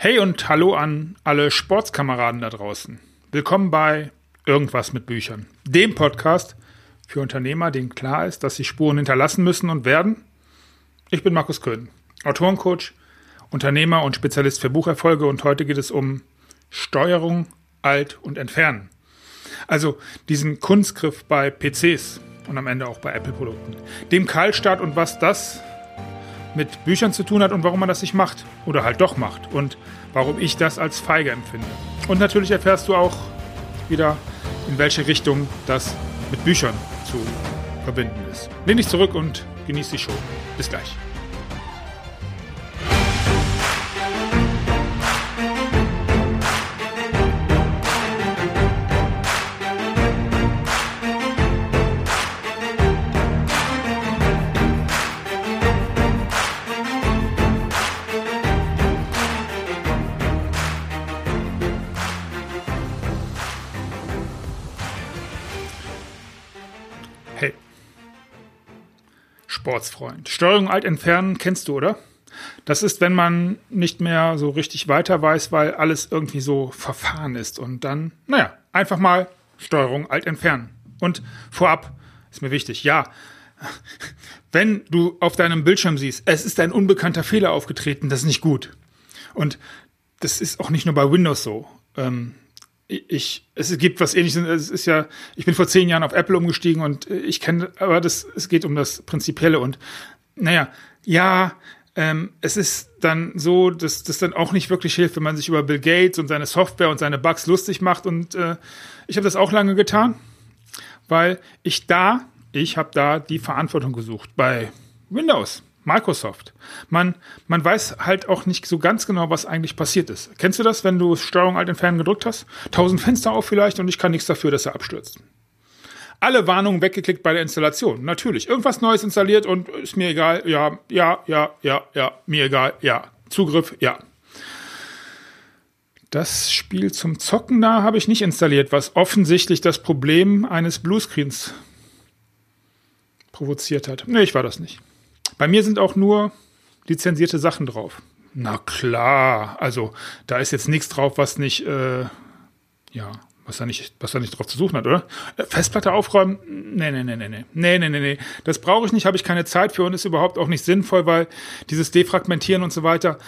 Hey und hallo an alle Sportskameraden da draußen. Willkommen bei Irgendwas mit Büchern, dem Podcast für Unternehmer, denen klar ist, dass sie Spuren hinterlassen müssen und werden. Ich bin Markus Köhn, Autorencoach, Unternehmer und Spezialist für Bucherfolge und heute geht es um Steuerung, Alt und Entfernen. Also diesen Kunstgriff bei PCs und am Ende auch bei Apple-Produkten. Dem Kahlstart und was das mit Büchern zu tun hat und warum man das nicht macht oder halt doch macht und warum ich das als feige empfinde. Und natürlich erfährst du auch wieder, in welche Richtung das mit Büchern zu verbinden ist. Lehn dich zurück und genieß die Show. Bis gleich. Hey. Sportsfreund. Steuerung alt entfernen kennst du, oder? Das ist, wenn man nicht mehr so richtig weiter weiß, weil alles irgendwie so verfahren ist. Und dann, naja, einfach mal Steuerung alt entfernen. Und vorab ist mir wichtig, ja, wenn du auf deinem Bildschirm siehst, es ist ein unbekannter Fehler aufgetreten, das ist nicht gut. Und das ist auch nicht nur bei Windows so. Ähm, ich, es gibt was ähnliches, es ist ja, ich bin vor zehn Jahren auf Apple umgestiegen und ich kenne, aber das, es geht um das Prinzipielle und naja, ja, ähm, es ist dann so, dass das dann auch nicht wirklich hilft, wenn man sich über Bill Gates und seine Software und seine Bugs lustig macht und äh, ich habe das auch lange getan, weil ich da, ich habe da die Verantwortung gesucht bei Windows. Microsoft. Man, man weiß halt auch nicht so ganz genau, was eigentlich passiert ist. Kennst du das, wenn du Steuerung alt entfernen gedrückt hast? Tausend Fenster auf vielleicht und ich kann nichts dafür, dass er abstürzt. Alle Warnungen weggeklickt bei der Installation. Natürlich. Irgendwas Neues installiert und ist mir egal. Ja, ja, ja, ja, ja, mir egal. Ja. Zugriff, ja. Das Spiel zum Zocken da habe ich nicht installiert, was offensichtlich das Problem eines Bluescreens provoziert hat. Nee, ich war das nicht. Bei mir sind auch nur lizenzierte Sachen drauf. Na klar, also da ist jetzt nichts drauf, was nicht, äh, ja, was da nicht, was da nicht drauf zu suchen hat, oder? Äh, Festplatte aufräumen? Nee, nee, nee, nee, nee. Nee, nee, nee, nee. Das brauche ich nicht, habe ich keine Zeit für und ist überhaupt auch nicht sinnvoll, weil dieses Defragmentieren und so weiter,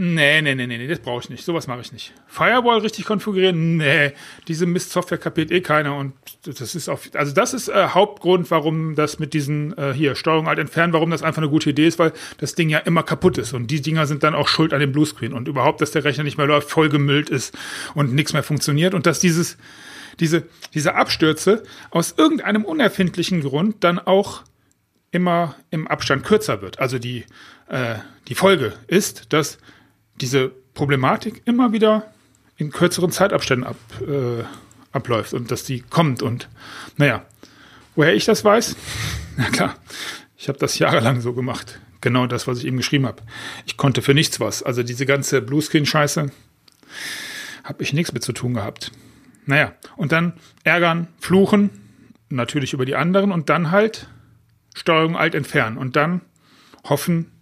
Nee, nee, nee, nee, das brauche ich nicht. Sowas mache ich nicht. Firewall richtig konfigurieren? Nee, diese Mist-Software kapiert eh keiner und das ist auf, also das ist äh, Hauptgrund, warum das mit diesen äh, hier Steuerung alt entfernen, warum das einfach eine gute Idee ist, weil das Ding ja immer kaputt ist und die Dinger sind dann auch schuld an dem Bluescreen und überhaupt, dass der Rechner nicht mehr läuft, vollgemüllt ist und nichts mehr funktioniert und dass dieses diese diese Abstürze aus irgendeinem unerfindlichen Grund dann auch immer im Abstand kürzer wird. Also die äh, die Folge ist, dass diese Problematik immer wieder in kürzeren Zeitabständen ab, äh, abläuft und dass die kommt. Und naja, woher ich das weiß? Na klar, ich habe das jahrelang so gemacht. Genau das, was ich eben geschrieben habe. Ich konnte für nichts was. Also diese ganze Bluescreen-Scheiße habe ich nichts mit zu tun gehabt. Naja, und dann ärgern, fluchen, natürlich über die anderen und dann halt Steuerung alt entfernen und dann hoffen,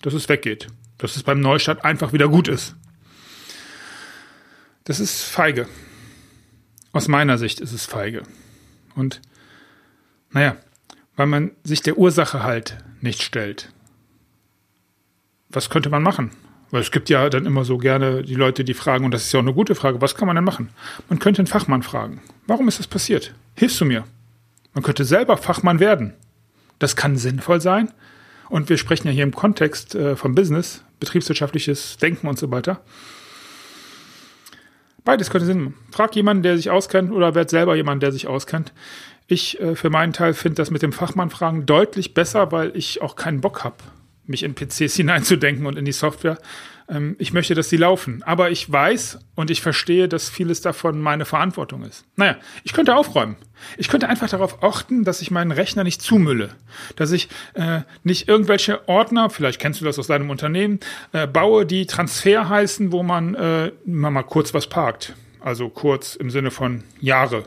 dass es weggeht dass es beim Neustart einfach wieder gut ist. Das ist feige. Aus meiner Sicht ist es feige. Und naja, weil man sich der Ursache halt nicht stellt. Was könnte man machen? Weil es gibt ja dann immer so gerne die Leute, die fragen, und das ist ja auch eine gute Frage, was kann man denn machen? Man könnte einen Fachmann fragen. Warum ist das passiert? Hilfst du mir? Man könnte selber Fachmann werden. Das kann sinnvoll sein. Und wir sprechen ja hier im Kontext äh, vom Business betriebswirtschaftliches Denken und so weiter. Beides könnte Sinn machen. Frag jemanden, der sich auskennt oder werd selber jemand, der sich auskennt. Ich äh, für meinen Teil finde das mit dem Fachmann fragen deutlich besser, weil ich auch keinen Bock habe, mich in PCs hineinzudenken und in die Software. Ähm, ich möchte, dass sie laufen. Aber ich weiß und ich verstehe, dass vieles davon meine Verantwortung ist. Naja, ich könnte aufräumen. Ich könnte einfach darauf achten, dass ich meinen Rechner nicht zumülle. Dass ich äh, nicht irgendwelche Ordner, vielleicht kennst du das aus deinem Unternehmen, äh, baue, die Transfer heißen, wo man äh, mal kurz was parkt. Also kurz im Sinne von Jahre.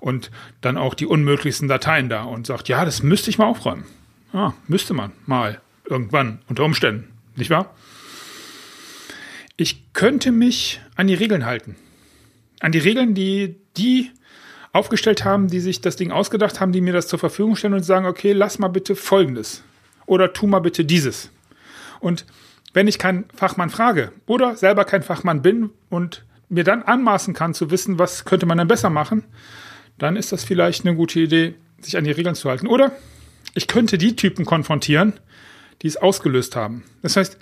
Und dann auch die unmöglichsten Dateien da und sagt, ja, das müsste ich mal aufräumen. Ja, müsste man mal irgendwann unter Umständen, nicht wahr? Ich könnte mich an die Regeln halten. An die Regeln, die die aufgestellt haben, die sich das Ding ausgedacht haben, die mir das zur Verfügung stellen und sagen, okay, lass mal bitte Folgendes. Oder tu mal bitte dieses. Und wenn ich keinen Fachmann frage oder selber kein Fachmann bin und mir dann anmaßen kann zu wissen, was könnte man denn besser machen, dann ist das vielleicht eine gute Idee, sich an die Regeln zu halten. Oder ich könnte die Typen konfrontieren, die es ausgelöst haben. Das heißt,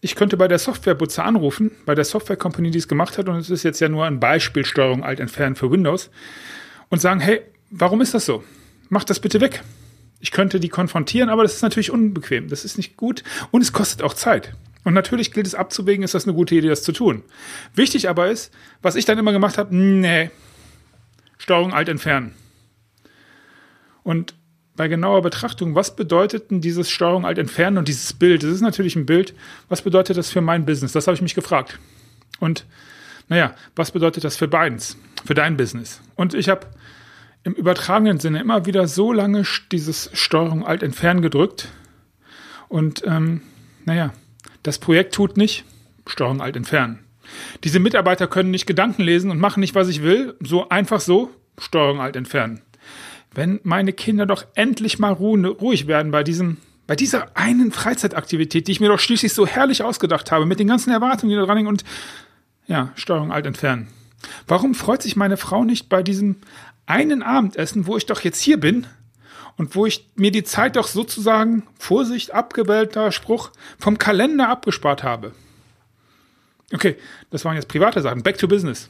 ich könnte bei der Softwarebutzer anrufen, bei der Software Company, die es gemacht hat, und es ist jetzt ja nur ein Beispiel Steuerung Alt entfernen für Windows, und sagen, hey, warum ist das so? Mach das bitte weg. Ich könnte die konfrontieren, aber das ist natürlich unbequem. Das ist nicht gut und es kostet auch Zeit. Und natürlich gilt es abzuwägen, ist das eine gute Idee, das zu tun. Wichtig aber ist, was ich dann immer gemacht habe, nee, Steuerung alt entfernen. Und bei genauer Betrachtung, was bedeutet denn dieses Steuerung alt entfernen und dieses Bild? Das ist natürlich ein Bild. Was bedeutet das für mein Business? Das habe ich mich gefragt. Und naja, was bedeutet das für deins, für dein Business? Und ich habe im übertragenen Sinne immer wieder so lange dieses Steuerung alt entfernen gedrückt. Und ähm, naja, das Projekt tut nicht Steuerung alt entfernen. Diese Mitarbeiter können nicht Gedanken lesen und machen nicht, was ich will. So einfach so Steuerung alt entfernen. Wenn meine Kinder doch endlich mal ruhig werden bei diesem bei dieser einen Freizeitaktivität, die ich mir doch schließlich so herrlich ausgedacht habe, mit den ganzen Erwartungen, die da dran hängen und ja, Steuerung alt entfernen. Warum freut sich meine Frau nicht bei diesem einen Abendessen, wo ich doch jetzt hier bin und wo ich mir die Zeit doch sozusagen, Vorsicht, abgewählter Spruch, vom Kalender abgespart habe. Okay, das waren jetzt private Sachen. Back to business.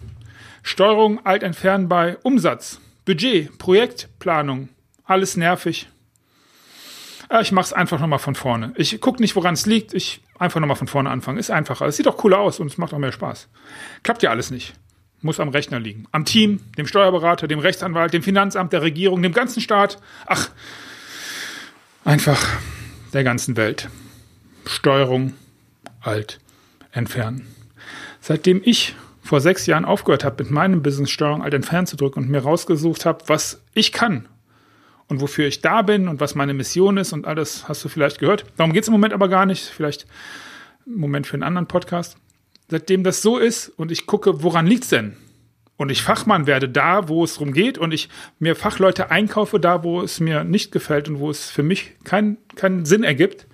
Steuerung alt entfernen bei Umsatz, Budget, Projektplanung. Alles nervig. Ah, ich mache es einfach nochmal von vorne. Ich gucke nicht, woran es liegt. Ich einfach nochmal von vorne anfangen. Ist einfacher. Es sieht auch cooler aus und es macht auch mehr Spaß. Klappt ja alles nicht muss am Rechner liegen. Am Team, dem Steuerberater, dem Rechtsanwalt, dem Finanzamt, der Regierung, dem ganzen Staat. Ach, einfach der ganzen Welt. Steuerung, alt, entfernen. Seitdem ich vor sechs Jahren aufgehört habe, mit meinem Business Steuerung alt entfernen zu drücken und mir rausgesucht habe, was ich kann und wofür ich da bin und was meine Mission ist und alles hast du vielleicht gehört. Darum geht es im Moment aber gar nicht. Vielleicht im Moment für einen anderen Podcast seitdem das so ist und ich gucke, woran liegt es denn? Und ich Fachmann werde da, wo es darum geht und ich mir Fachleute einkaufe da, wo es mir nicht gefällt und wo es für mich keinen kein Sinn ergibt,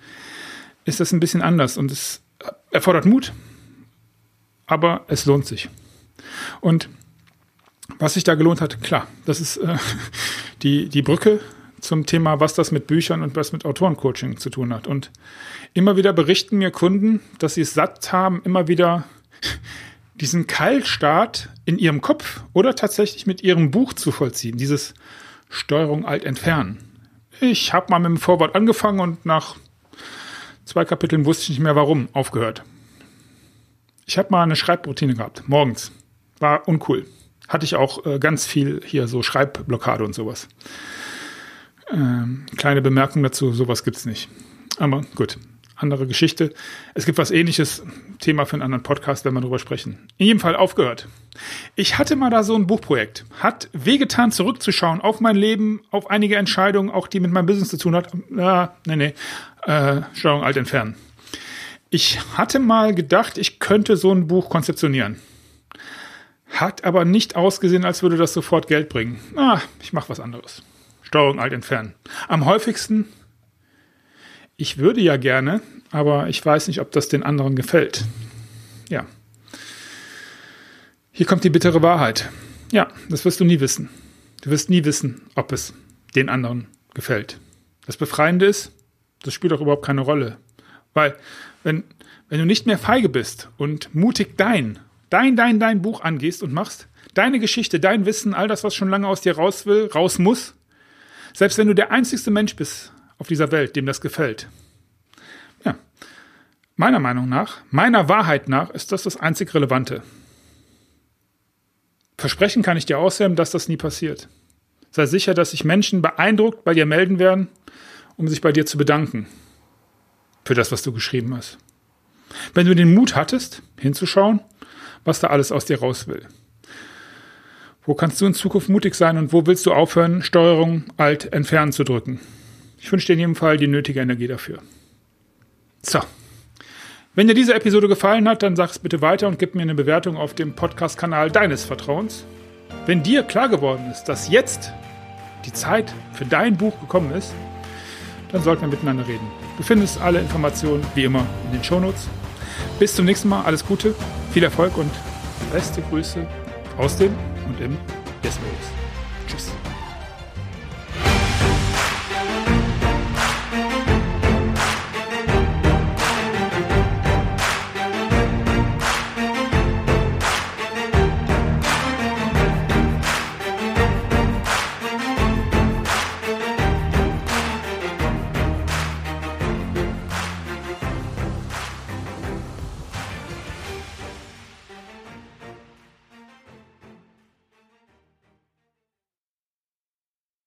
ist das ein bisschen anders und es erfordert Mut, aber es lohnt sich. Und was sich da gelohnt hat, klar, das ist äh, die, die Brücke zum Thema, was das mit Büchern und was mit Autorencoaching zu tun hat. Und immer wieder berichten mir Kunden, dass sie es satt haben, immer wieder diesen Keilstart in ihrem Kopf oder tatsächlich mit ihrem Buch zu vollziehen, dieses Steuerung alt entfernen. Ich habe mal mit dem Vorwort angefangen und nach zwei Kapiteln wusste ich nicht mehr warum, aufgehört. Ich habe mal eine Schreibroutine gehabt, morgens. War uncool. Hatte ich auch äh, ganz viel hier, so Schreibblockade und sowas. Ähm, kleine Bemerkung dazu, sowas gibt's nicht. Aber gut, andere Geschichte. Es gibt was ähnliches, Thema für einen anderen Podcast, wenn wir darüber sprechen. In jedem Fall aufgehört. Ich hatte mal da so ein Buchprojekt. Hat wehgetan, zurückzuschauen auf mein Leben, auf einige Entscheidungen, auch die mit meinem Business zu tun hat. Ja, nee, nee, äh, Steuerung alt entfernen. Ich hatte mal gedacht, ich könnte so ein Buch konzeptionieren. Hat aber nicht ausgesehen, als würde das sofort Geld bringen. Ah, ich mache was anderes. Steuerung alt entfernen. Am häufigsten, ich würde ja gerne, aber ich weiß nicht, ob das den anderen gefällt. Ja. Hier kommt die bittere Wahrheit. Ja, das wirst du nie wissen. Du wirst nie wissen, ob es den anderen gefällt. Das Befreiende ist, das spielt auch überhaupt keine Rolle. Weil, wenn, wenn du nicht mehr feige bist und mutig dein, dein, dein, dein Buch angehst und machst, deine Geschichte, dein Wissen, all das, was schon lange aus dir raus will, raus muss, selbst wenn du der einzigste Mensch bist auf dieser Welt, dem das gefällt. Ja, meiner Meinung nach, meiner Wahrheit nach, ist das das einzig Relevante. Versprechen kann ich dir ausheben, dass das nie passiert. Sei sicher, dass sich Menschen beeindruckt bei dir melden werden, um sich bei dir zu bedanken für das, was du geschrieben hast. Wenn du den Mut hattest, hinzuschauen, was da alles aus dir raus will. Wo kannst du in Zukunft mutig sein und wo willst du aufhören, Steuerung Alt entfernen zu drücken? Ich wünsche dir in jedem Fall die nötige Energie dafür. So. Wenn dir diese Episode gefallen hat, dann sag es bitte weiter und gib mir eine Bewertung auf dem Podcast-Kanal deines Vertrauens. Wenn dir klar geworden ist, dass jetzt die Zeit für dein Buch gekommen ist, dann sollten wir miteinander reden. Du findest alle Informationen wie immer in den Shownotes. Bis zum nächsten Mal, alles Gute, viel Erfolg und beste Grüße aus dem und im Yes